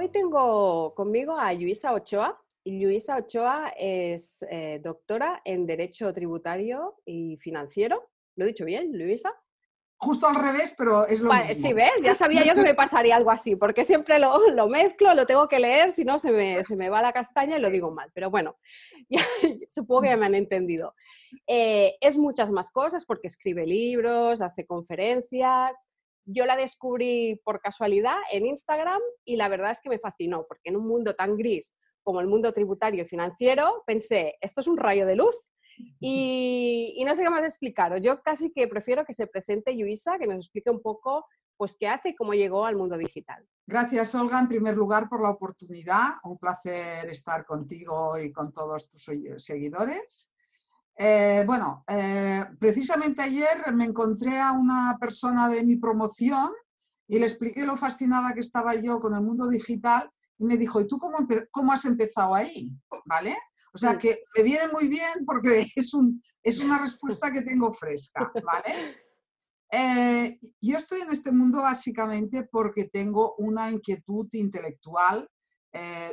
Hoy tengo conmigo a Luisa Ochoa. Luisa Ochoa es eh, doctora en Derecho Tributario y Financiero. ¿Lo he dicho bien, Luisa? Justo al revés, pero es lo mismo. Sí, ¿ves? Ya sabía yo que me pasaría algo así, porque siempre lo, lo mezclo, lo tengo que leer, si no se me, se me, va la castaña y lo digo mal. Pero bueno, supongo que ya me han entendido. Eh, es muchas más cosas porque escribe libros, hace conferencias, yo la descubrí por casualidad en Instagram y la verdad es que me fascinó, porque en un mundo tan gris como el mundo tributario y financiero, pensé, esto es un rayo de luz. Y, no sé qué más explicaros. Yo casi que prefiero que se presente Luisa, que nos explique un poco pues qué hace y cómo llegó al mundo digital. Gracias, Olga, en primer lugar por la oportunidad. Un placer estar contigo y con todos tus seguidores. Eh, bueno, eh, precisamente ayer me encontré a una persona de mi promoción y le expliqué lo fascinada que estaba yo con el mundo digital y me dijo, ¿y tú cómo, cómo has empezado ahí? ¿Vale? O sea que me viene muy bien porque es, un, es una respuesta que tengo fresca, ¿vale? Eh, yo estoy en este mundo básicamente porque tengo una inquietud intelectual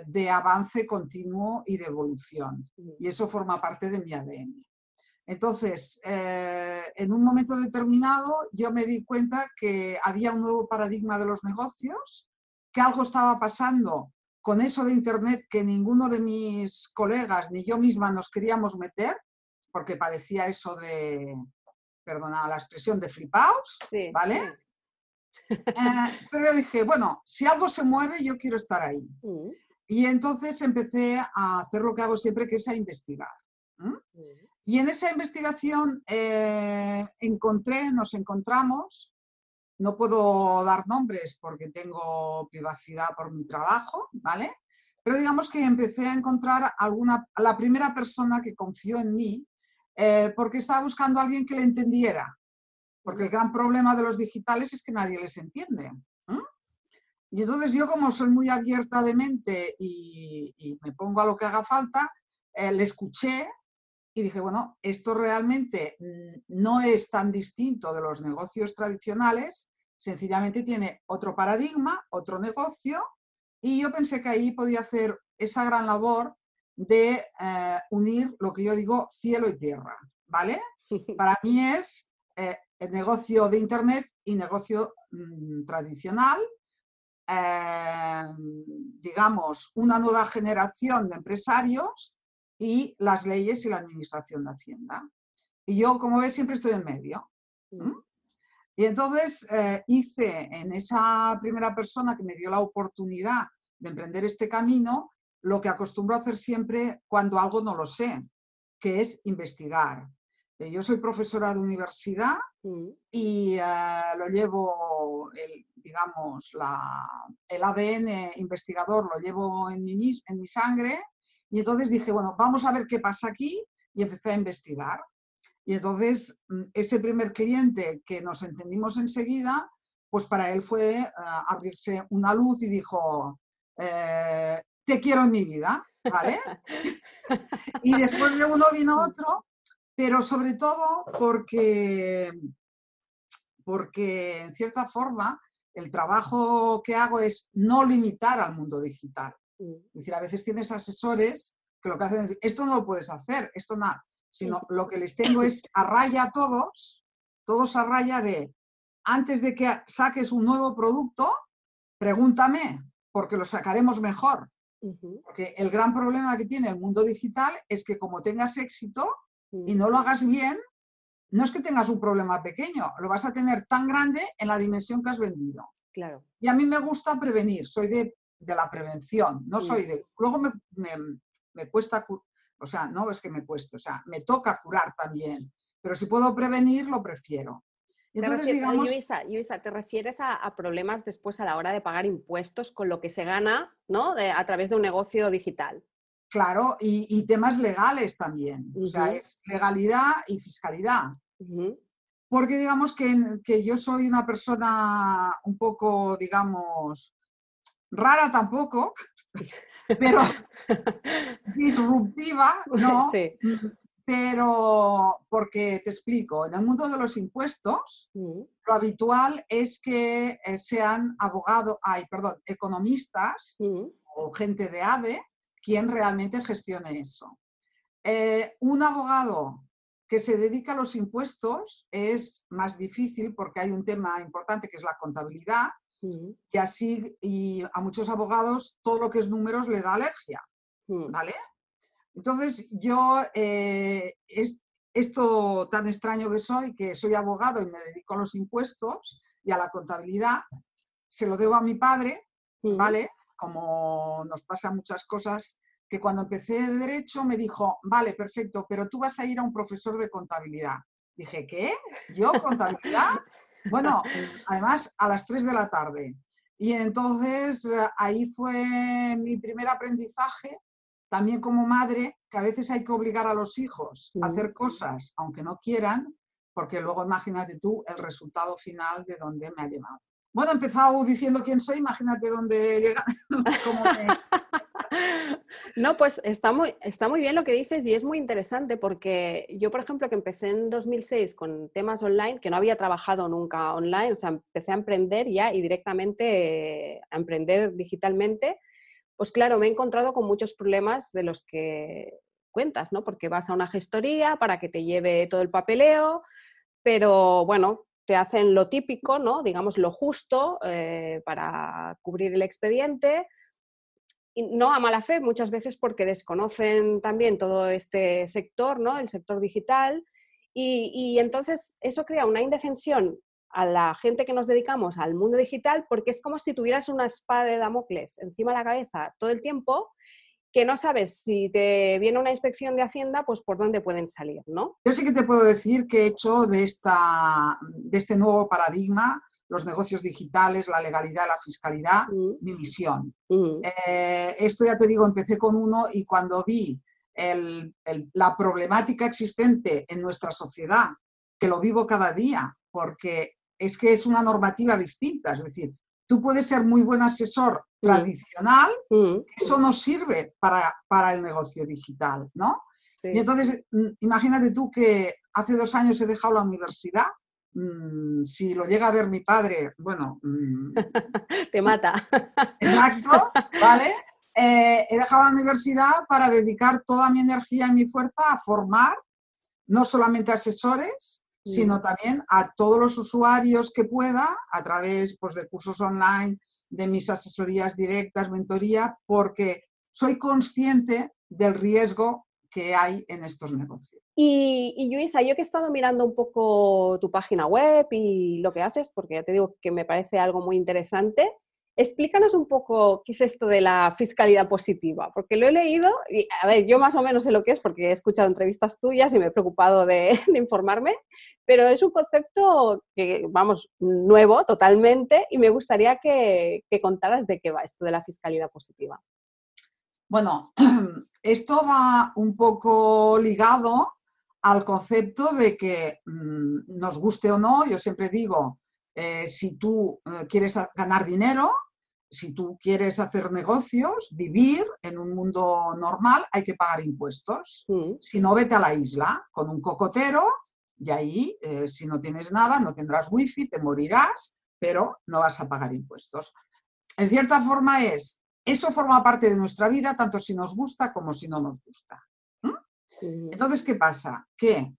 de avance continuo y de evolución. Y eso forma parte de mi ADN. Entonces, eh, en un momento determinado yo me di cuenta que había un nuevo paradigma de los negocios, que algo estaba pasando con eso de Internet que ninguno de mis colegas ni yo misma nos queríamos meter, porque parecía eso de, perdona la expresión, de flipaos, ¿vale? Eh, pero yo dije, bueno, si algo se mueve, yo quiero estar ahí. Mm. Y entonces empecé a hacer lo que hago siempre, que es a investigar. Y en esa investigación eh, encontré, nos encontramos, no puedo dar nombres porque tengo privacidad por mi trabajo, ¿vale? Pero digamos que empecé a encontrar alguna, la primera persona que confió en mí eh, porque estaba buscando a alguien que le entendiera. Porque el gran problema de los digitales es que nadie les entiende. Y entonces yo como soy muy abierta de mente y, me pongo a lo que haga falta, eh, le escuché y dije, bueno, esto realmente mm, no es tan distinto de los negocios tradicionales, sencillamente tiene otro paradigma, otro negocio, y yo pensé que ahí podía hacer esa gran labor de eh, unir lo que yo digo cielo y tierra, ¿vale? Para mí es eh, el negocio de Internet y negocio mm, tradicional, eh, digamos, una nueva generación de empresarios y las leyes y la administración de Hacienda. Y yo, como ves, siempre estoy en medio. Mm. Y entonces eh, hice en esa primera persona que me dio la oportunidad de emprender este camino, lo que acostumbro a hacer siempre cuando algo no lo sé, que es investigar. Eh, yo soy profesora de universidad y eh, lo llevo, el, digamos, la, el ADN investigador lo llevo en mi, en mi sangre y entonces dije, bueno, vamos a ver qué pasa aquí y empecé a investigar. Y entonces mm, ese primer cliente que nos entendimos enseguida, pues para él fue ah, abrirse una luz y dijo, eh, te quiero en mi vida, ¿vale? y después de uno vino otro, pero sobre todo porque, porque en cierta forma el trabajo que hago es no limitar al mundo digital. Es decir, a veces tienes asesores que lo que hacen es, esto no lo puedes hacer, esto no, sino lo que les tengo es a raya a todos, todos a raya de, antes de que saques un nuevo producto, pregúntame, porque lo sacaremos mejor. Porque el gran problema que tiene el mundo digital es que como tengas éxito y no lo hagas bien, no es que tengas un problema pequeño, lo vas a tener tan grande en la dimensión que has vendido. Claro. Y a mí me gusta prevenir, soy de de la prevención, no soy de... Luego me, me, cuesta, o sea, no es que me cueste, o sea, me toca curar también, pero si puedo prevenir, lo prefiero. Entonces, digamos... Luisa, ¿te refieres a, problemas después a la hora de pagar impuestos con lo que se gana ¿no? a través de un negocio digital? Claro, y, temas legales también. O sea, es legalidad y fiscalidad. Porque digamos que, que, yo soy una persona un poco, digamos, rara tampoco, pero disruptiva, ¿no? Sí. Pero, porque te explico, en el mundo de los impuestos, mm. lo habitual es que eh, sean abogados, ay, perdón, economistas mm. o gente de ADE quien realmente gestione eso. Eh, un abogado que se dedica a los impuestos es más difícil porque hay un tema importante que es la contabilidad mm. y así y a muchos abogados todo lo que es números le da alergia, ¿vale? Entonces, yo, eh, es, esto tan extraño que soy, que soy abogado y me dedico a los impuestos y a la contabilidad, se lo debo a mi padre, mm. ¿vale? Como nos pasa muchas cosas, que cuando empecé de derecho me dijo, vale, perfecto, pero tú vas a ir a un profesor de contabilidad. Dije, ¿qué? ¿Yo contabilidad? bueno, además a las 3 de la tarde. Y entonces eh, ahí fue mi primer aprendizaje también como madre, que a veces hay que obligar a los hijos a hacer cosas, aunque no quieran, porque luego imagínate tú el resultado final de dónde me ha llevado. Bueno, he empezado diciendo quién soy, imagínate dónde llega. No, pues está muy, está muy bien lo que dices y es muy interesante porque yo, por ejemplo, que empecé en 2006 con temas online, que no había trabajado nunca online, o sea, empecé a emprender ya y directamente a emprender digitalmente pues claro, me he encontrado con muchos problemas de los que cuentas, ¿no? Porque vas a una gestoría para que te lleve todo el papeleo, pero bueno, te hacen lo típico, ¿no? Digamos lo justo eh, para cubrir el expediente. No a mala fe, muchas veces porque desconocen también todo este sector, ¿no? El sector digital. Y, y entonces eso crea una indefensión a la gente que nos dedicamos al mundo digital porque es como si tuvieras una espada de Damocles encima de la cabeza todo el tiempo que no sabes si te viene una inspección de Hacienda, pues por dónde pueden salir, ¿no? Yo sí que te puedo decir que he hecho de, esta, de este nuevo paradigma los negocios digitales, la legalidad, la fiscalidad, mm. mi misión. Mm. Eh, esto ya te digo, empecé con uno y cuando vi la problemática existente en nuestra sociedad, que lo vivo cada día, porque es que es una normativa distinta. Es decir, tú puedes ser muy buen asesor tradicional, mm. eso no sirve para, para, el negocio digital, ¿no? Y entonces, imagínate tú que hace dos años he dejado la universidad. Mm, si lo llega a ver mi padre, bueno... Te mata. Exacto, ¿vale? Eh, he dejado la universidad para dedicar toda mi energía y mi fuerza a formar no solamente asesores, sino también a todos los usuarios que pueda a través pues, de cursos online, de mis asesorías directas, mentoría, porque soy consciente del riesgo que hay en estos negocios. Y, Luisa, yo que he estado mirando un poco tu página web y lo que haces, porque ya te digo que me parece algo muy interesante, Explícanos un poco qué es esto de la fiscalidad positiva, porque lo he leído y, a ver, yo más o menos sé lo que es porque he escuchado entrevistas tuyas y me he preocupado de, informarme, pero es un concepto que, vamos, nuevo totalmente y me gustaría que contaras de qué va esto de la fiscalidad positiva. Bueno, esto va un poco ligado al concepto de que mm, nos guste o no, yo siempre digo, eh, si tú eh, quieres ganar dinero, si tú quieres hacer negocios, vivir en un mundo normal, hay que pagar impuestos. Si no, vete a la isla con un cocotero y ahí, eh, si no tienes nada, no tendrás wifi, te morirás, pero no vas a pagar impuestos. En cierta forma es, eso forma parte de nuestra vida, tanto si nos gusta como si no nos gusta. Entonces, ¿qué pasa? Que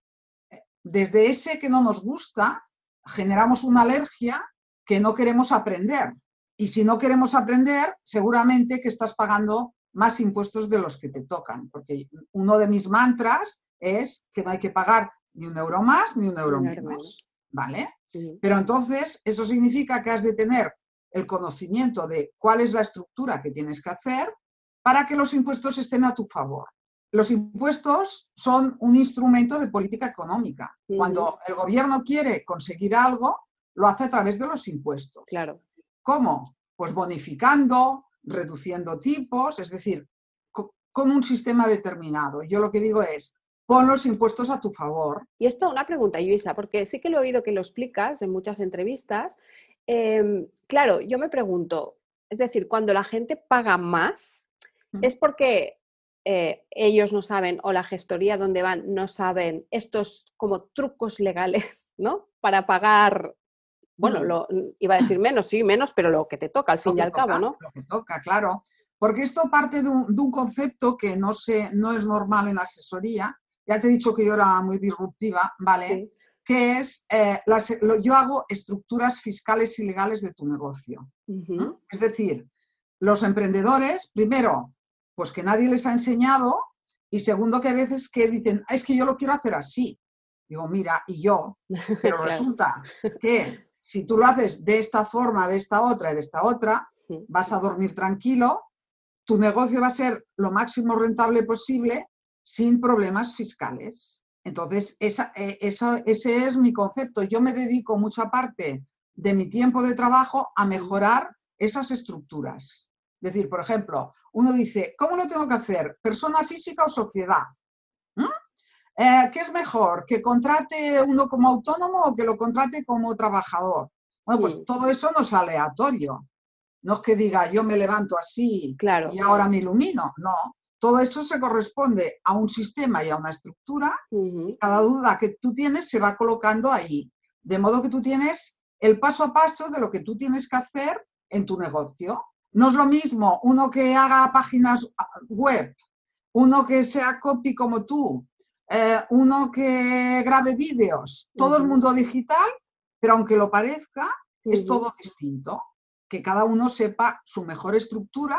desde ese que no nos gusta, generamos una alergia que no queremos aprender. Y si no queremos aprender, seguramente que estás pagando más impuestos de los que te tocan, porque uno de mis mantras es que no hay que pagar ni un euro más ni un euro menos, ¿vale? Pero entonces eso significa que has de tener el conocimiento de cuál es la estructura que tienes que hacer para que los impuestos estén a tu favor. Los impuestos son un instrumento de política económica. Cuando el gobierno quiere conseguir algo, lo hace a través de los impuestos. Claro. ¿Cómo? Pues bonificando, reduciendo tipos, es decir, con un sistema determinado. Yo lo que digo es, pon los impuestos a tu favor. Y esto, una pregunta, Luisa, porque sí que lo he oído que lo explicas en muchas entrevistas. Em, claro, yo me pregunto, es decir, cuando la gente paga más, es porque eh, ellos no saben o la gestoría donde van no saben estos como trucos legales, ¿no? Para pagar, bueno, lo, iba a decir menos, sí, menos, pero lo que te toca al fin y al cabo, ¿no? Lo que toca, claro. Porque esto parte de un, concepto que no, sé, no es normal en la asesoría. Ya te he dicho que yo era muy disruptiva, ¿vale? Que es, eh, yo hago estructuras fiscales y legales de tu negocio. Es decir, los emprendedores, primero, pues que nadie les ha enseñado y segundo que a veces que dicen, ah, es que yo lo quiero hacer así. Digo, mira, y yo, pero resulta que si tú lo haces de esta forma, de esta otra y de esta otra, vas a dormir tranquilo, tu negocio va a ser lo máximo rentable posible sin problemas fiscales. Entonces, esa, eh, ese es mi concepto. Yo me dedico mucha parte de mi tiempo de trabajo a mejorar esas estructuras. Es decir, por ejemplo, uno dice, ¿cómo lo tengo que hacer? ¿Persona física o sociedad? ¿Mm? Eh, ¿Qué es mejor? ¿Que contrate uno como autónomo o que lo contrate como trabajador? Bueno, pues todo eso no es aleatorio. No es que diga yo me levanto así y ahora me ilumino. No, todo eso se corresponde a un sistema y a una estructura. y cada duda que tú tienes se va colocando ahí. De modo que tú tienes el paso a paso de lo que tú tienes que hacer en tu negocio. No es lo mismo uno que haga páginas web, uno que sea copy como tú, eh, uno que grabe vídeos, todo el mundo digital, pero aunque lo parezca, es todo distinto. Que cada uno sepa su mejor estructura,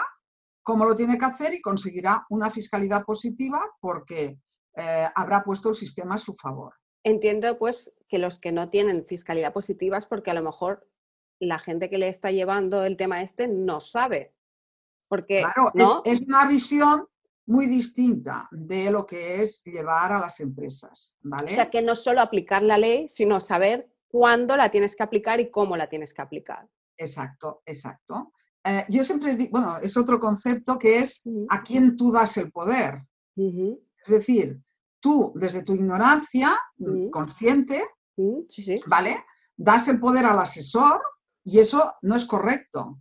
cómo lo tiene que hacer y conseguirá una fiscalidad positiva porque eh, habrá puesto el sistema a su favor. Entiendo pues que los que no tienen fiscalidad positiva es porque a lo mejor la gente que le está llevando el tema este no sabe. Porque, claro, es, una visión muy distinta de lo que es llevar a las empresas, ¿vale? O sea, que no solo aplicar la ley, sino saber cuándo la tienes que aplicar y cómo la tienes que aplicar. Exacto, exacto. Eh, yo siempre digo, bueno, es otro concepto que es a quién tú das el poder. Es decir, tú desde tu ignorancia consciente, ¿vale? Das el poder al asesor y eso no es correcto.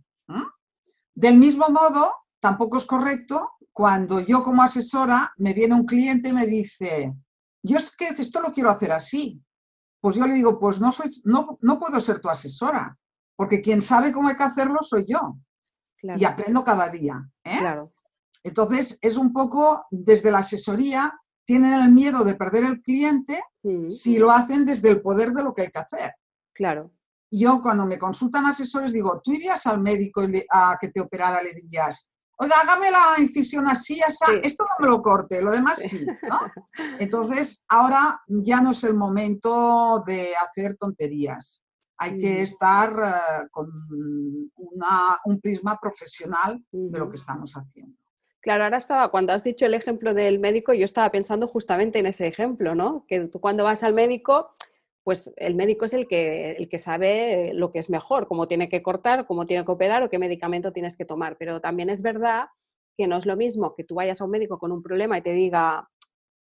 Del mismo modo, tampoco es correcto cuando yo como asesora me viene un cliente y me dice, yo es que esto lo quiero hacer así. Pues yo le digo, pues no, soy, no, no puedo ser tu asesora, porque quien sabe cómo hay que hacerlo soy yo. Y aprendo cada día. ¿eh? Claro. Entonces, es un poco desde la asesoría, tienen el miedo de perder el cliente si lo hacen desde el poder de lo que hay que hacer. Claro yo cuando me consultan asesores digo, tú irías al médico a que te operara, le dirías, oiga, hágame la incisión así, así, esto no me lo corte, lo demás sí, ¿no? Entonces, ahora ya no es el momento de hacer tonterías. Hay que estar eh, con un prisma profesional de lo que estamos haciendo. Claro, ahora estaba, cuando has dicho el ejemplo del médico, yo estaba pensando justamente en ese ejemplo, ¿no? Que tú cuando vas al médico, pues el médico es el que, el que sabe lo que es mejor, cómo tiene que cortar, cómo tiene que operar o qué medicamento tienes que tomar. Pero también es verdad que no es lo mismo que tú vayas a un médico con un problema y te diga,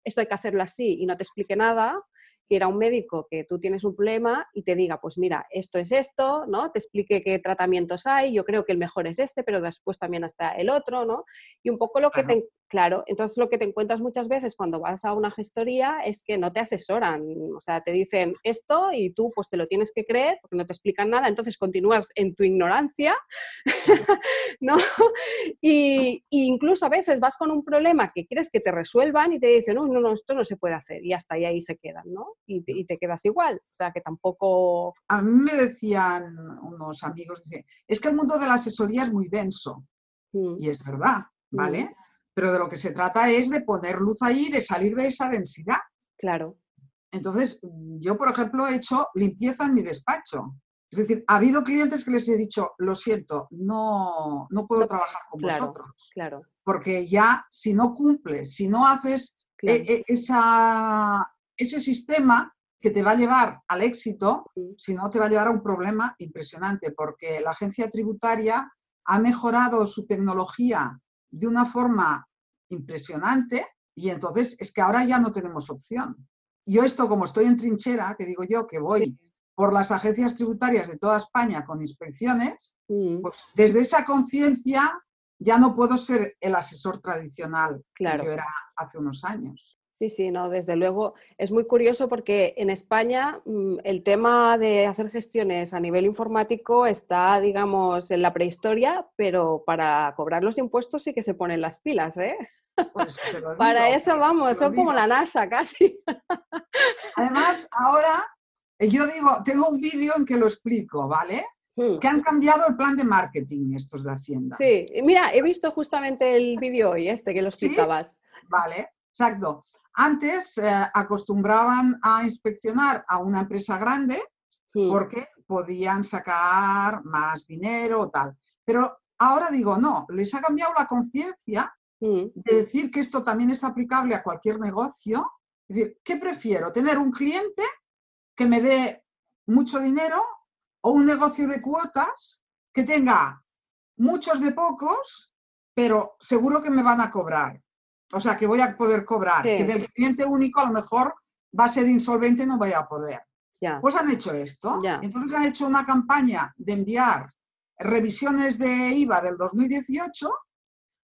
esto hay que hacerlo así y no te explique nada, que ir a un médico que tú tienes un problema y te diga, pues mira, esto es esto, ¿no? Te explique qué tratamientos hay, yo creo que el mejor es este, pero después también está el otro, ¿no? Y un poco lo que te, Claro, entonces lo que te encuentras muchas veces cuando vas a una gestoría es que no te asesoran, o sea, te dicen esto y tú pues te lo tienes que creer porque no te explican nada, entonces continúas en tu ignorancia, ¿no? Y, incluso a veces vas con un problema que quieres que te resuelvan y te dicen, no, no, no, esto no se puede hacer y hasta ahí, se quedan, ¿no? Y te, y te quedas igual, o sea, que tampoco... A mí me decían unos amigos, dice, es que el mundo de la asesoría es muy denso. Mm. Y es verdad, ¿vale? Mm pero de lo que se trata es de poner luz ahí, de salir de esa densidad. Claro. Entonces, yo, por ejemplo, he hecho limpieza en mi despacho. Es decir, ha habido clientes que les he dicho, lo siento, no, no puedo trabajar con vosotros. Claro. Porque ya, si no cumples, si no haces e, e, esa, ese sistema que te va a llevar al éxito, si no te va a llevar a un problema impresionante, porque la agencia tributaria ha mejorado su tecnología de una forma impresionante y entonces es que ahora ya no tenemos opción. Yo esto, como estoy en trinchera, que digo yo que voy por las agencias tributarias de toda España con inspecciones, pues desde esa conciencia ya no puedo ser el asesor tradicional que yo era hace unos años. Sí, sí, no, desde luego. Es muy curioso porque en España mm, el tema de hacer gestiones a nivel informático está, digamos, en la prehistoria, pero para cobrar los impuestos sí que se ponen las pilas, ¿eh? Pues para eso vamos, son como la NASA casi. Además, ahora eh, yo digo, tengo un vídeo en que lo explico, ¿vale? Hmm. Que han cambiado el plan de marketing estos de Hacienda. Sí, mira, he visto justamente el vídeo hoy, este que lo explicabas. Vale, exacto. Antes eh, acostumbraban a inspeccionar a una empresa grande porque podían sacar más dinero o tal. Pero ahora digo, no, les ha cambiado la conciencia de decir que esto también es aplicable a cualquier negocio. Es decir, ¿qué prefiero? ¿Tener un cliente que me dé mucho dinero o un negocio de cuotas que tenga muchos de pocos, pero seguro que me van a cobrar? O sea, que voy a poder cobrar. Que del cliente único a lo mejor va a ser insolvente y no voy a poder. Pues han hecho esto. Entonces han hecho una campaña de enviar revisiones de IVA del 2018,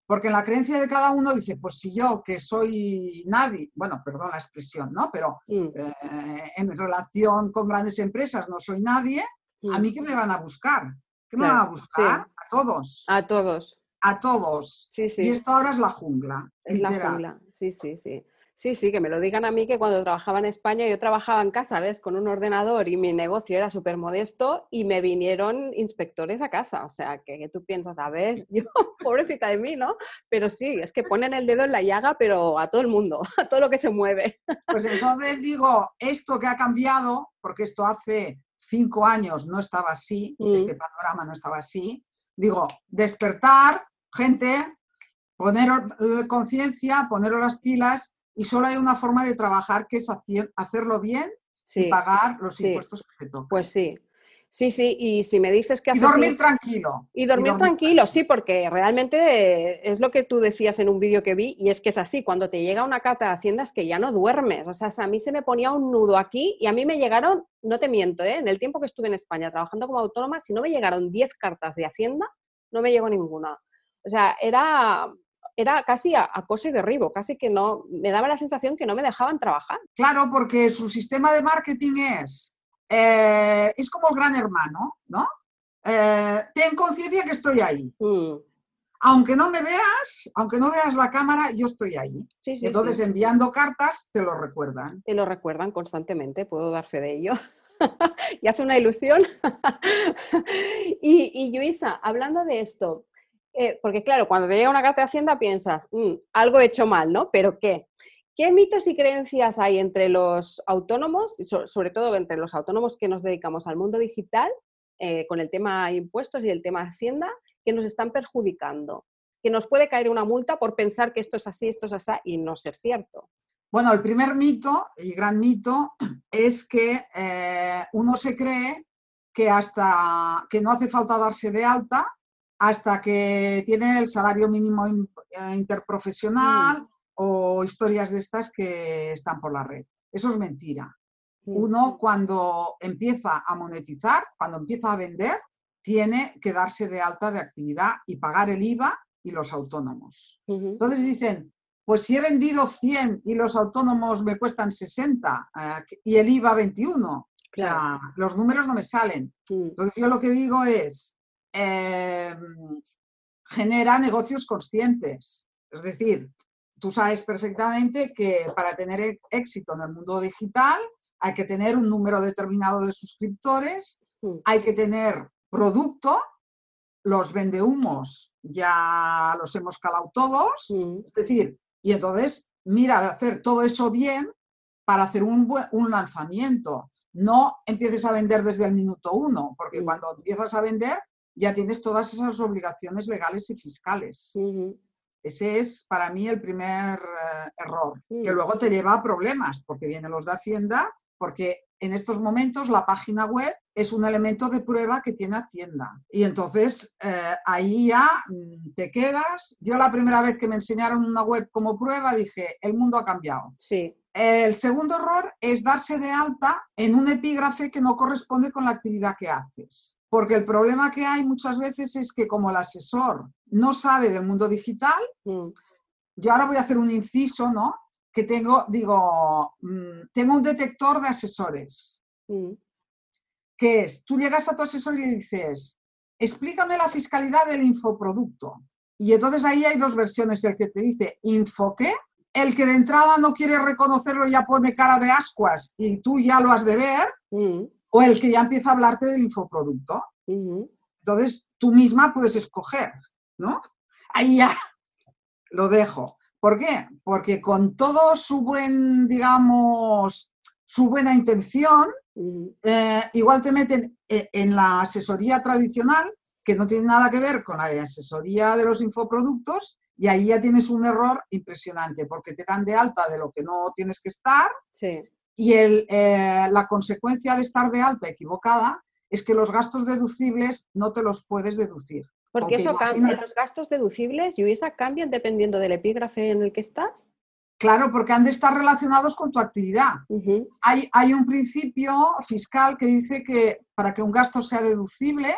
porque en la creencia de cada uno dice, pues si yo que soy nadie, bueno, perdón la expresión, ¿no? Pero mm. eh, en relación con grandes empresas no soy nadie, ¿a mí qué me van a buscar? ¿Qué me van a buscar? A todos. A todos a todos. Sí, sí. Y esto ahora es la jungla. Es la jungla, sí, sí, sí. Sí, sí, que me lo digan a mí que cuando trabajaba en España yo trabajaba en casa, ¿ves? Con un ordenador y mi negocio era súper modesto y me vinieron inspectores a casa. O sea, que, tú piensas, a ver, yo, pobrecita de mí, ¿no? Pero sí, es que ponen el dedo en la llaga, pero a todo el mundo, a todo lo que se mueve. Pues entonces digo, esto que ha cambiado, porque esto hace cinco años no estaba así, mm. este panorama no estaba así, digo, despertar, gente, poner conciencia, poner las pilas y solo hay una forma de trabajar que es hacerlo bien y pagar los impuestos que te tocan. Pues sí. Sí, sí, y si me dices que... Y dormir tranquilo. Y dormir, tranquilo, sí, porque realmente es lo que tú decías en un vídeo que vi, y es que es así, cuando te llega una carta de Hacienda es que ya no duermes, o sea, a mí se me ponía un nudo aquí y a mí me llegaron, no te miento, ¿eh? en el tiempo que estuve en España trabajando como autónoma, si no me llegaron 10 cartas de Hacienda, no me llegó ninguna. O sea, era, era casi acoso y derribo, casi que no, me daba la sensación que no me dejaban trabajar. Claro, porque su sistema de marketing es, eh, es como el gran hermano, ¿no? Eh, ten conciencia que estoy ahí. Mm. Aunque no me veas, aunque no veas la cámara, yo estoy ahí. Entonces, enviando cartas, te lo recuerdan. Te lo recuerdan constantemente, puedo dar fe de ello. y hace una ilusión. y, y Luisa, hablando de esto, eh, porque claro, cuando te llega una carta de Hacienda piensas, mm, algo he hecho mal, ¿no? ¿Pero qué? ¿Qué mitos y creencias hay entre los autónomos, sobre todo entre los autónomos que nos dedicamos al mundo digital, eh, con el tema impuestos y el tema Hacienda, que nos están perjudicando? Que nos puede caer una multa por pensar que esto es así, esto es así y no ser cierto. Bueno, el primer mito, y gran mito, es que eh, uno se cree que hasta que no hace falta darse de alta hasta que tiene el salario mínimo eh, interprofesional mm. O historias de estas que están por la red. Eso es mentira. Uno cuando empieza a monetizar, cuando empieza a vender, tiene que darse de alta de actividad y pagar el IVA y los autónomos. Entonces dicen, pues si he vendido 100 y los autónomos me cuestan 60 eh, y el IVA 21, o sea, los números no me salen. Entonces yo lo que digo es, Em, genera negocios conscientes. Es decir, tú sabes perfectamente que para tener e-, éxito en el mundo digital hay que tener un número determinado de suscriptores, mm. hay que tener producto, los vendehumos ya los hemos calado todos, mm. es decir, y entonces mira de hacer todo eso bien para hacer un, un lanzamiento. no empieces a vender desde el minuto uno, porque Mm. cuando empiezas a vender ya tienes todas esas obligaciones legales y fiscales. Ese es para mí el primer eh, error, que Mm. luego te lleva a problemas, porque vienen los de Hacienda, porque en estos momentos la página web es un elemento de prueba que tiene Hacienda. Y entonces eh, ahí ya mm, te quedas. Yo la primera vez que me enseñaron una web como prueba dije, el mundo ha cambiado. Sí. El segundo error es darse de alta en un epígrafe que no corresponde con la actividad que haces. Porque el problema que hay muchas veces es que como el asesor no sabe del mundo digital, mm, yo ahora voy a hacer un inciso, ¿no? Que tengo, digo, mm, tengo un detector de asesores, mm, que es, tú llegas a tu asesor y le dices, explícame la fiscalidad del infoproducto. Y entonces ahí hay dos versiones, el que te dice info qué, el que de entrada no quiere reconocerlo ya pone cara de ascuas y tú ya lo has de ver, mm, o el que ya empieza a hablarte del infoproducto. ujú. Entonces tú misma puedes escoger, ¿no? Ahí ya lo dejo. ¿Por qué? Porque con todo su buen, digamos, su buena intención, Ujú, eh, igual te meten eh, en la asesoría tradicional, que no tiene nada que ver con la asesoría de los infoproductos, y ahí ya tienes un error impresionante, porque te dan de alta de lo que no tienes que estar, Sí. y el, eh, la consecuencia de estar de alta equivocada es que los gastos deducibles no te los puedes deducir. Porque Porque eso cambia, los gastos deducibles y cambian dependiendo del epígrafe en el que estás. Claro, porque han de estar relacionados con tu actividad. Hay, hay un principio fiscal que dice que para que un gasto sea deducible,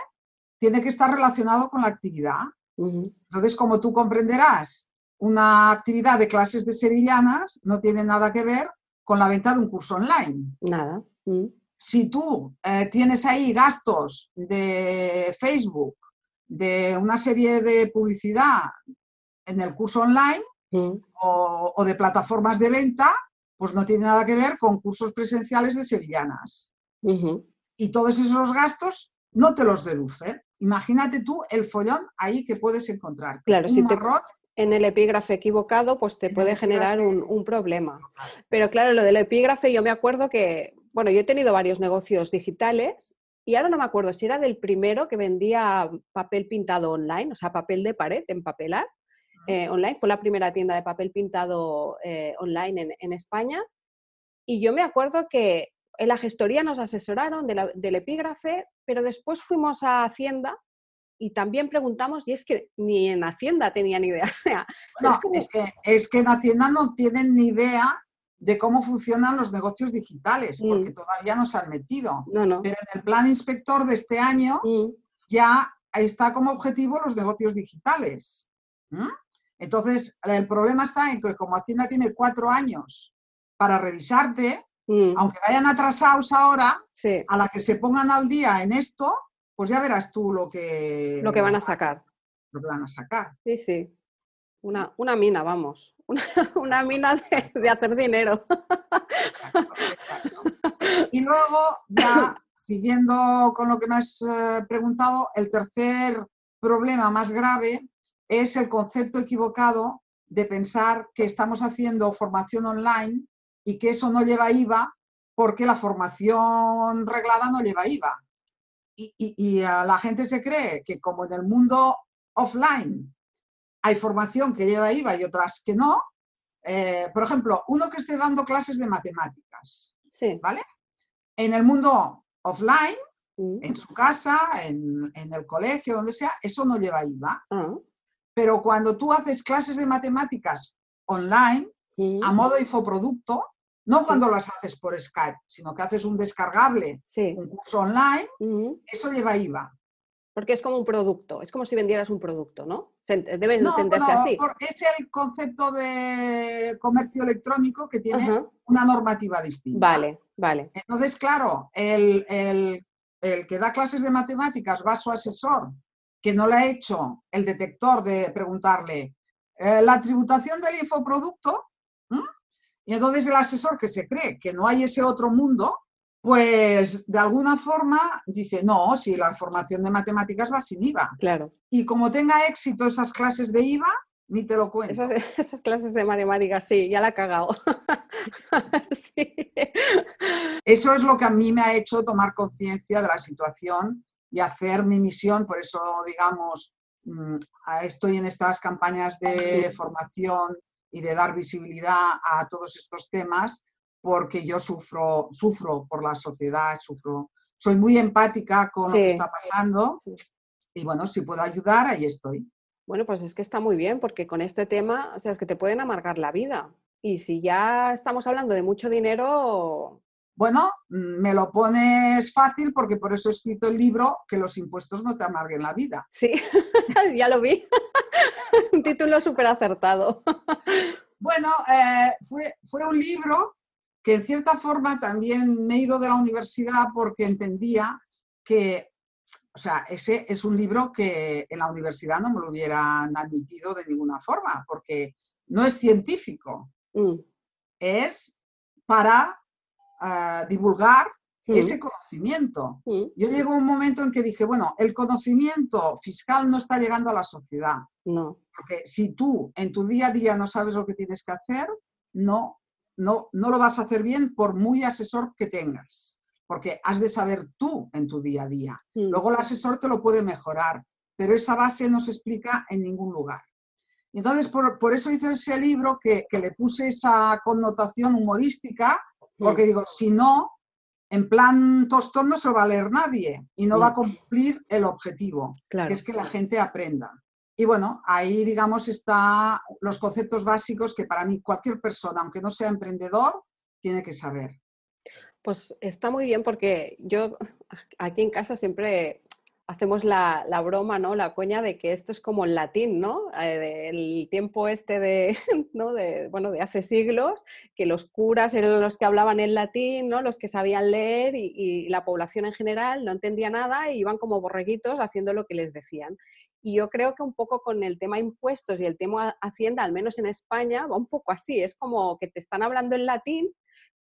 tiene que estar relacionado con la actividad. Entonces, como tú comprenderás, una actividad de clases de sevillanas no tiene nada que ver con la venta de un curso online. Nada. mm, Si tú eh, tienes ahí gastos de Facebook, de una serie de publicidad en el curso online mm, o, o de plataformas de venta, pues no tiene nada que ver con cursos presenciales de sevillanas. Y todos esos gastos no te los deducen. Imagínate tú el follón ahí que puedes encontrar. Claro, un si te- En el epígrafe equivocado, pues te puede generar un, un problema. Pero claro, lo del epígrafe, yo me acuerdo que, bueno, yo he tenido varios negocios digitales y ahora no me acuerdo si era del primero que vendía papel pintado online, o sea, papel de pared, empapelar. eh, online, fue la primera tienda de papel pintado eh, online en, en España. Y yo me acuerdo que en la gestoría nos asesoraron de la- del epígrafe, pero después fuimos a Hacienda y también preguntamos, y es que ni en Hacienda tenían idea. O sea, No, es como- es que, es que en Hacienda no tienen ni idea de cómo funcionan los negocios digitales, Mm. porque todavía no se han metido. no, no. Pero en el plan inspector de este año Mm, ya está como objetivo los negocios digitales. Entonces, el problema está en que como Hacienda tiene cuatro años para revisarte, mm, aunque vayan atrasados ahora, sí. a la que se pongan al día en esto, pues ya verás tú lo que, lo que van a sacar. lo que van a sacar. Sí, sí. Una, una mina, vamos. Una, una mina de, de hacer dinero. Exacto, exacto. Y luego, ya siguiendo con lo que me has eh, preguntado, el tercer problema más grave es el concepto equivocado de pensar que estamos haciendo formación online y que eso no lleva IVA porque la formación reglada no lleva IVA. Y, y- y, ah, la gente se cree que como en el mundo offline hay formación que lleva IVA y otras que no, eh, por ejemplo, uno que esté dando clases de matemáticas, Sí. ¿vale? En el mundo offline, en su casa, en, en el colegio, donde sea, eso no lleva IVA. ah, Pero cuando tú haces clases de matemáticas online, a modo infoproducto, no Sí. cuando las haces por Skype, sino que haces un descargable, Sí. un curso online, eso lleva IVA. Porque es como un producto, es como si vendieras un producto, ¿no? Debe No, entenderse no, así. es el concepto de comercio electrónico que tiene una normativa distinta. Vale, vale. Entonces, claro, el, el- el que da clases de matemáticas va a su asesor, que no le ha hecho el detector de preguntarle eh, la tributación del infoproducto. Y entonces el asesor que se cree que no hay ese otro mundo, pues de alguna forma dice, no, si la formación de matemáticas va sin IVA. Claro. Y como tenga éxito esas clases de IVA, ni te lo cuento. Esas, clases de matemáticas, sí, ya la he cagado. Eso es lo que a mí me ha hecho tomar conciencia de la situación y hacer mi misión, por eso, digamos, mm, estoy en estas campañas de formación y de dar visibilidad a todos estos temas, porque yo sufro, sufro por la sociedad, sufro, soy muy empática con lo que está pasando y bueno, si puedo ayudar, ahí estoy. Bueno, pues es que está muy bien, porque con este tema, o sea, es que te pueden amargar la vida. Y si ya estamos hablando de mucho dinero... Bueno, mm, me lo pones fácil porque por eso he escrito el libro Que los impuestos no te amarguen la vida. Sí, ya lo vi. un título súper acertado. bueno, eh, fue, fue un libro que en cierta forma también me he ido de la universidad porque entendía que o sea, ese es un libro que en la universidad no me lo hubieran admitido de ninguna forma, porque no es científico, mm. es para ah, divulgar mm. ese conocimiento. Mm. Yo llego a un momento en que dije, bueno, el conocimiento fiscal no está llegando a la sociedad. No. Porque si tú en tu día a día no sabes lo que tienes que hacer, no, no, no lo vas a hacer bien por muy asesor que tengas porque has de saber tú en tu día a día. Mm. Luego el asesor te lo puede mejorar, pero esa base no se explica en ningún lugar. Entonces, por, eso hice ese libro que, le puse esa connotación humorística, porque digo, si no, en plan tostón no se lo va a leer nadie y no va a cumplir el objetivo, que es que la gente aprenda. Y bueno, ahí digamos están los conceptos básicos que para mí cualquier persona, aunque no sea emprendedor, tiene que saber. Pues está muy bien porque yo aquí en casa siempre hacemos la, broma, ¿no? La coña de que esto es como el latín, ¿no? Eh, el tiempo este de, ¿no? de, bueno, de hace siglos, que los curas eran los que hablaban el latín, ¿no? Los que sabían leer y, y, la población en general no entendía nada y iban como borreguitos haciendo lo que les decían. Y yo creo que un poco con el tema impuestos y el tema hacienda, al menos en España, va un poco así. Es como que te están hablando en latín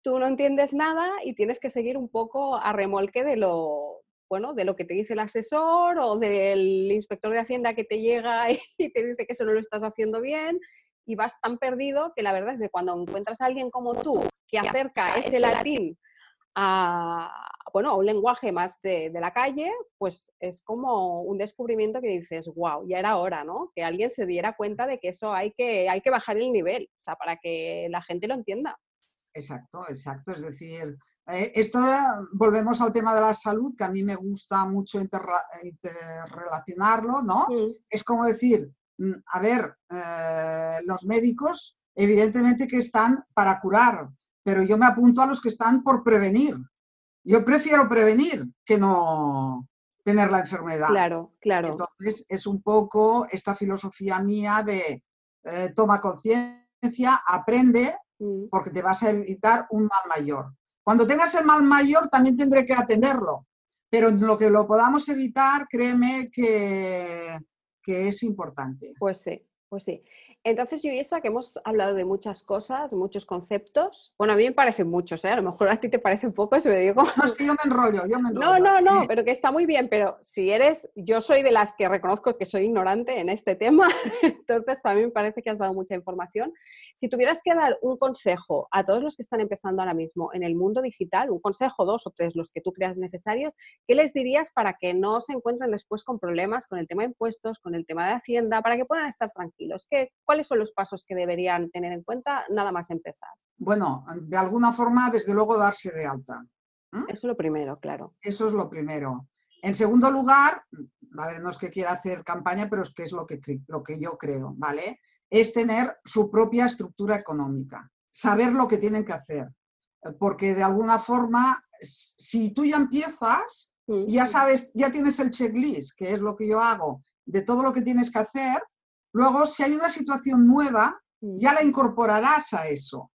tú no entiendes nada y tienes que seguir un poco a remolque de lo, bueno, de lo que te dice el asesor o del inspector de Hacienda que te llega y te dice que eso no lo estás haciendo bien y vas tan perdido que la verdad es que cuando encuentras a alguien como tú que acerca ese latín a, bueno, a un lenguaje más de, de, la calle, pues es como un descubrimiento que dices, wow, ya era hora, ¿no? Que alguien se diera cuenta de que eso hay que, hay que bajar el nivel, o sea, para que la gente lo entienda. Exacto, exacto. Es decir, eh, esto volvemos al tema de la salud, que a mí me gusta mucho interrelacionarlo, ¿no? Es como decir, mm, a ver, eh, los médicos evidentemente que están para curar, pero yo me apunto a los que están por prevenir. Yo prefiero prevenir que no tener la enfermedad. Claro, claro. Entonces es un poco esta filosofía mía de eh, toma conciencia, aprende. Porque te vas a evitar un mal mayor. Cuando tengas el mal mayor también tendré que atenderlo, pero en lo que lo podamos evitar, créeme que, que es importante. Pues sí, pues sí. Entonces, Yuisa, que hemos hablado de muchas cosas, muchos conceptos. Bueno, a mí me parecen muchos, ¿eh? A lo mejor a ti te parecen pocos. Me digo... No, es que yo me enrollo, yo me enrollo. No, no, no, pero que está muy bien. Pero si eres, yo soy de las que reconozco que soy ignorante en este tema, entonces para mí me parece que has dado mucha información. Si tuvieras que dar un consejo a todos los que están empezando ahora mismo en el mundo digital, un consejo, dos o tres, los que tú creas necesarios, ¿qué les dirías para que no se encuentren después con problemas con el tema de impuestos, con el tema de Hacienda, para que puedan estar tranquilos? ¿Qué, ¿Cuáles son los pasos que deberían tener en cuenta nada más empezar? Bueno, de alguna forma, desde luego, darse de alta. Eso es lo primero, claro. Eso es lo primero. En segundo lugar, a ver, no es que quiera hacer campaña, pero es que es lo que, lo que yo creo, ¿vale? Es tener su propia estructura económica, saber lo que tienen que hacer. Porque de alguna forma, si tú ya empiezas, mm. ya sabes, ya tienes el checklist, que es lo que yo hago, de todo lo que tienes que hacer, Luego, si hay una situación nueva, mm. ya la incorporarás a eso.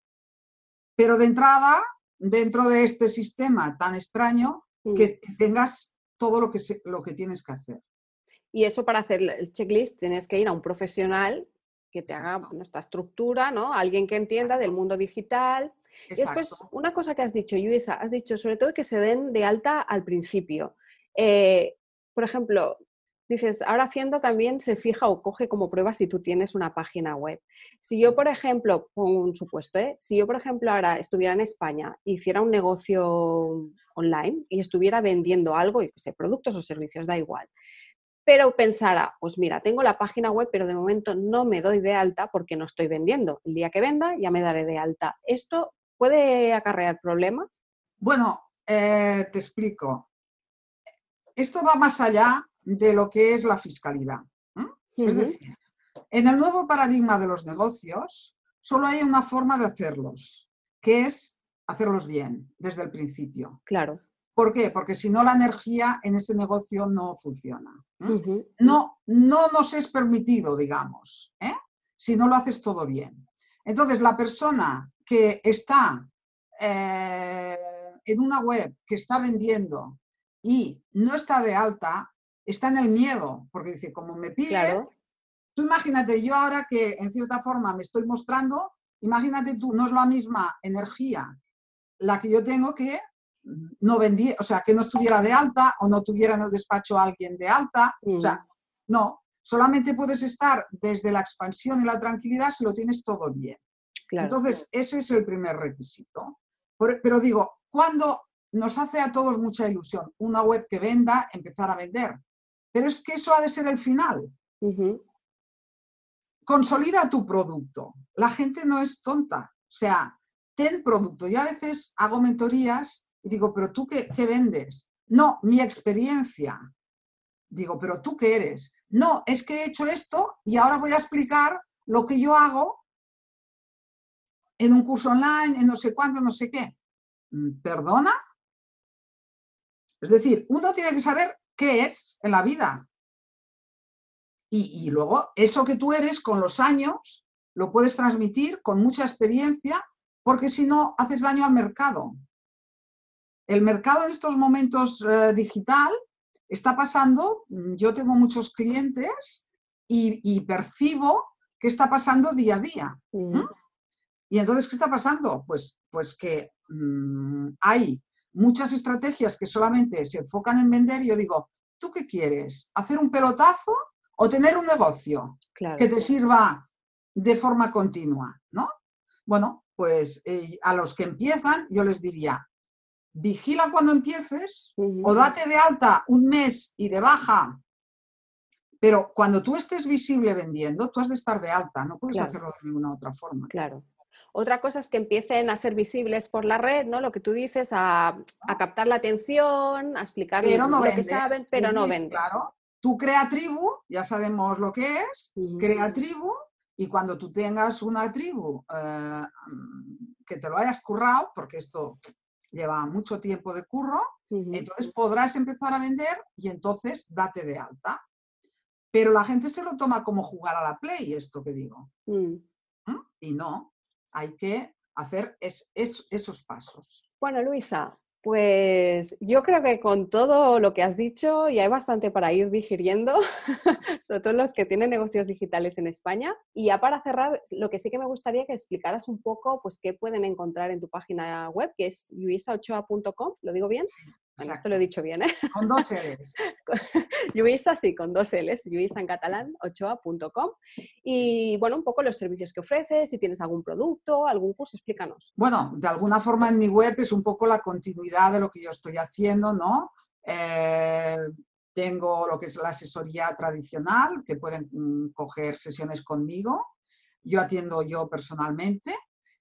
Pero de entrada, dentro de este sistema tan extraño, mm. que tengas todo lo que, lo que tienes que hacer. Y eso para hacer el checklist tienes que ir a un profesional que te haga nuestra estructura, ¿no? Alguien que entienda del mundo digital. Y después, una cosa que has dicho, Luisa, has dicho sobre todo que se den de alta al principio. Eh, por ejemplo, dices, ahora Hacienda también se fija o coge como prueba si tú tienes una página web. Si yo, por ejemplo, pongo un supuesto, ¿eh? si yo, por ejemplo, ahora estuviera en España, hiciera un negocio online y estuviera vendiendo algo, y sé, productos o servicios, da igual, pero pensara, pues mira, tengo la página web, pero de momento no me doy de alta porque no estoy vendiendo. El día que venda ya me daré de alta. ¿Esto puede acarrear problemas? Bueno, eh, te explico. Esto va más allá de lo que es la fiscalidad. Es decir, en el nuevo paradigma de los negocios, solo hay una forma de hacerlos, que es hacerlos bien desde el principio. Claro. ¿Por qué? Porque si no la energía en ese negocio no funciona. No, no nos es permitido, digamos, ¿eh? si no lo haces todo bien. Entonces, la persona que está eh, en una web que está vendiendo y no está de alta, está en el miedo, porque dice, como me pide, tú imagínate, yo ahora que en cierta forma me estoy mostrando, imagínate tú, no es la misma energía la que yo tengo que no vendía, o sea, que no estuviera de alta o no tuviera en el despacho a alguien de alta. O sea, mm. no, solamente puedes estar desde la expansión y la tranquilidad si lo tienes todo bien. Entonces, ese es el primer requisito. Pero digo, cuando nos hace a todos mucha ilusión una web que venda, empezar a vender. Pero es que eso ha de ser el final. Consolida tu producto. La gente no es tonta. O sea, ten producto. Yo a veces hago mentorías y digo, pero tú qué, vendes? No, mi experiencia. Digo, pero tú qué eres? No, es que he hecho esto y ahora voy a explicar lo que yo hago en un curso online, en no sé cuándo, no sé qué. Mm, ¿Perdona? Es decir, uno tiene que saber qué es en la vida. Y, y, luego eso que tú eres con los años lo puedes transmitir con mucha experiencia, porque si no, haces daño al mercado. El mercado en estos momentos eh, digital está pasando, mm, yo tengo muchos clientes y, percibo que está pasando día a día. Y entonces, ¿qué está pasando? Pues, pues que mm, hay muchas estrategias que solamente se enfocan en vender y yo digo, ¿tú qué quieres? ¿Hacer un pelotazo o tener un negocio que te sirva de forma continua? ¿no? Bueno, pues eh, a los que empiezan yo les diría, vigila cuando empieces o date de alta un mes y de baja. Pero cuando tú estés visible vendiendo, tú has de estar de alta, no puedes hacerlo de ninguna otra forma. Claro. Otra cosa es que empiecen a ser visibles por la red, ¿no? Lo que tú dices, a, captar la atención, a explicar lo que saben, pero no venden. Claro, tú crea tribu, ya sabemos lo que es, crea tribu, y cuando tú tengas una tribu eh, que te lo hayas currado, porque esto lleva mucho tiempo de curro, entonces podrás empezar a vender y entonces date de alta. Pero la gente se lo toma como jugar a la play, esto que digo. Mm. ¿Mm? Y no, hay que hacer esos pasos. Bueno, Luisa, pues yo creo que con todo lo que has dicho ya hay bastante para ir digiriendo, sobre todo los que tienen negocios digitales en España. Y ya para cerrar, lo que sí que me gustaría que explicaras un poco, pues qué pueden encontrar en tu página web, que es luisaochoa.com, ¿lo digo bien? Esto lo he dicho bien, ¿eh? Con dos L's. Luisa, sí, con dos L's, luisa en catalán, ochoa.com. Y bueno, un poco los servicios que ofreces, si tienes algún producto, algún curso, explícanos. Bueno, de alguna forma en mi web es un poco la continuidad de lo que yo estoy haciendo, ¿no? Eh, tengo lo que es la asesoría tradicional, que pueden mm, coger sesiones conmigo. Yo atiendo yo personalmente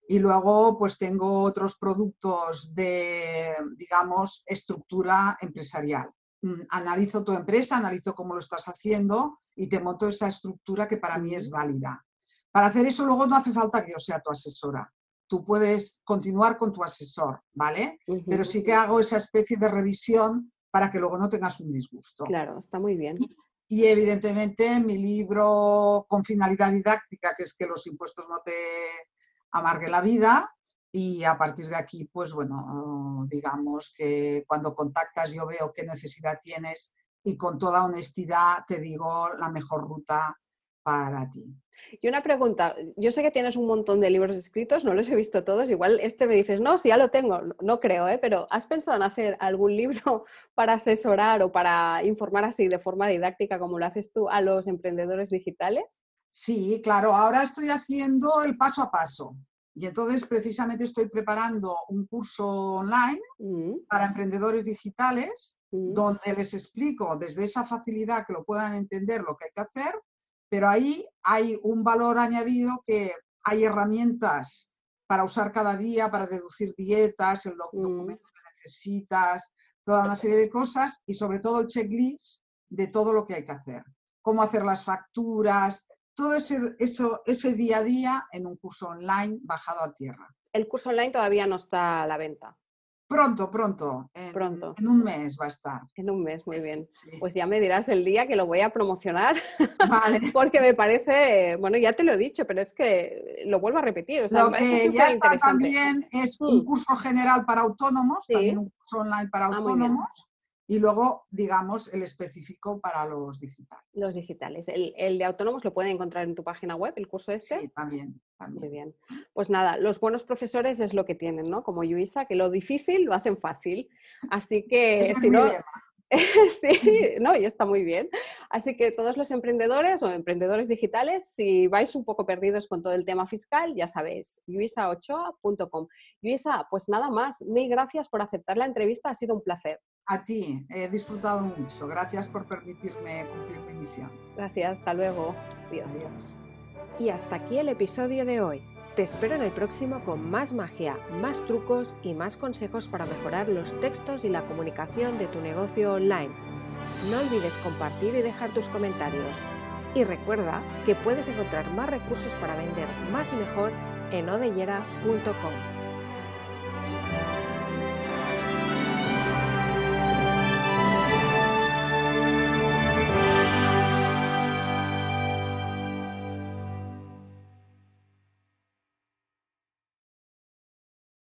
y luego, pues tengo otros productos de, digamos, estructura empresarial. Mm, analizo tu empresa, analizo cómo lo estás haciendo y te monto esa estructura que para mí es válida. Para hacer eso luego no hace falta que yo sea tu asesora. Tú puedes continuar con tu asesor, ¿vale? Pero sí que hago esa especie de revisión para que luego no tengas un disgusto. Claro, está muy bien. Y, evidentemente mi libro con finalidad didáctica, que es que los impuestos no te amargue la vida y a partir de aquí, pues bueno, digamos que cuando contactas yo veo qué necesidad tienes y con toda honestidad te digo la mejor ruta para ti. Y una pregunta, yo sé que tienes un montón de libros escritos, no los he visto todos, igual este me dices, no, sí, ya lo tengo, no, creo, ¿eh? pero ¿has pensado en hacer algún libro para asesorar o para informar así de forma didáctica como lo haces tú a los emprendedores digitales? Sí, claro, ahora estoy haciendo el paso a paso. Y entonces precisamente estoy preparando un curso online mm. para emprendedores digitales mm. donde les explico desde esa facilidad que lo puedan entender lo que hay que hacer pero ahí hay un valor añadido que hay herramientas para usar cada día, para deducir dietas, el mm. documento que necesitas, toda una serie de cosas y sobre todo el checklist de todo lo que hay que hacer. Cómo hacer las facturas, todo ese, eso, ese día a día en un curso online bajado a tierra. El curso online todavía no está a la venta. Pronto, pronto. En, pronto. En un mes va a estar. En un mes, muy bien. Pues ya me dirás el día que lo voy a promocionar. Vale. Porque me parece, bueno, ya te lo he dicho, pero es que lo vuelvo a repetir. lo que ya está también es un mm. curso general para autónomos, también un curso online para ah, autónomos y luego, digamos, el específico para los digitales. Los digitales. El, de autónomos lo pueden encontrar en tu página web, el curso este. Sí, también, también. Muy bien. Pues nada, los buenos profesores es lo que tienen, ¿no? Como Luisa, que lo difícil lo hacen fácil. Así que si no, sí, no, y está muy bien. Así que todos los emprendedores o emprendedores digitales, si vais un poco perdidos con todo el tema fiscal, ya sabéis, luisaochoa.com. Luisa, pues nada más, mil gracias por aceptar la entrevista, ha sido un placer. A ti, he disfrutado mucho. Gracias por permitirme cumplir mi misión. Gracias, hasta luego. Adiós. Y hasta aquí el episodio de hoy. Te espero en el próximo con más magia, más trucos y más consejos para mejorar los textos y la comunicación de tu negocio online. No olvides compartir y dejar tus comentarios. Y recuerda que puedes encontrar más recursos para vender más y mejor en odellera.com.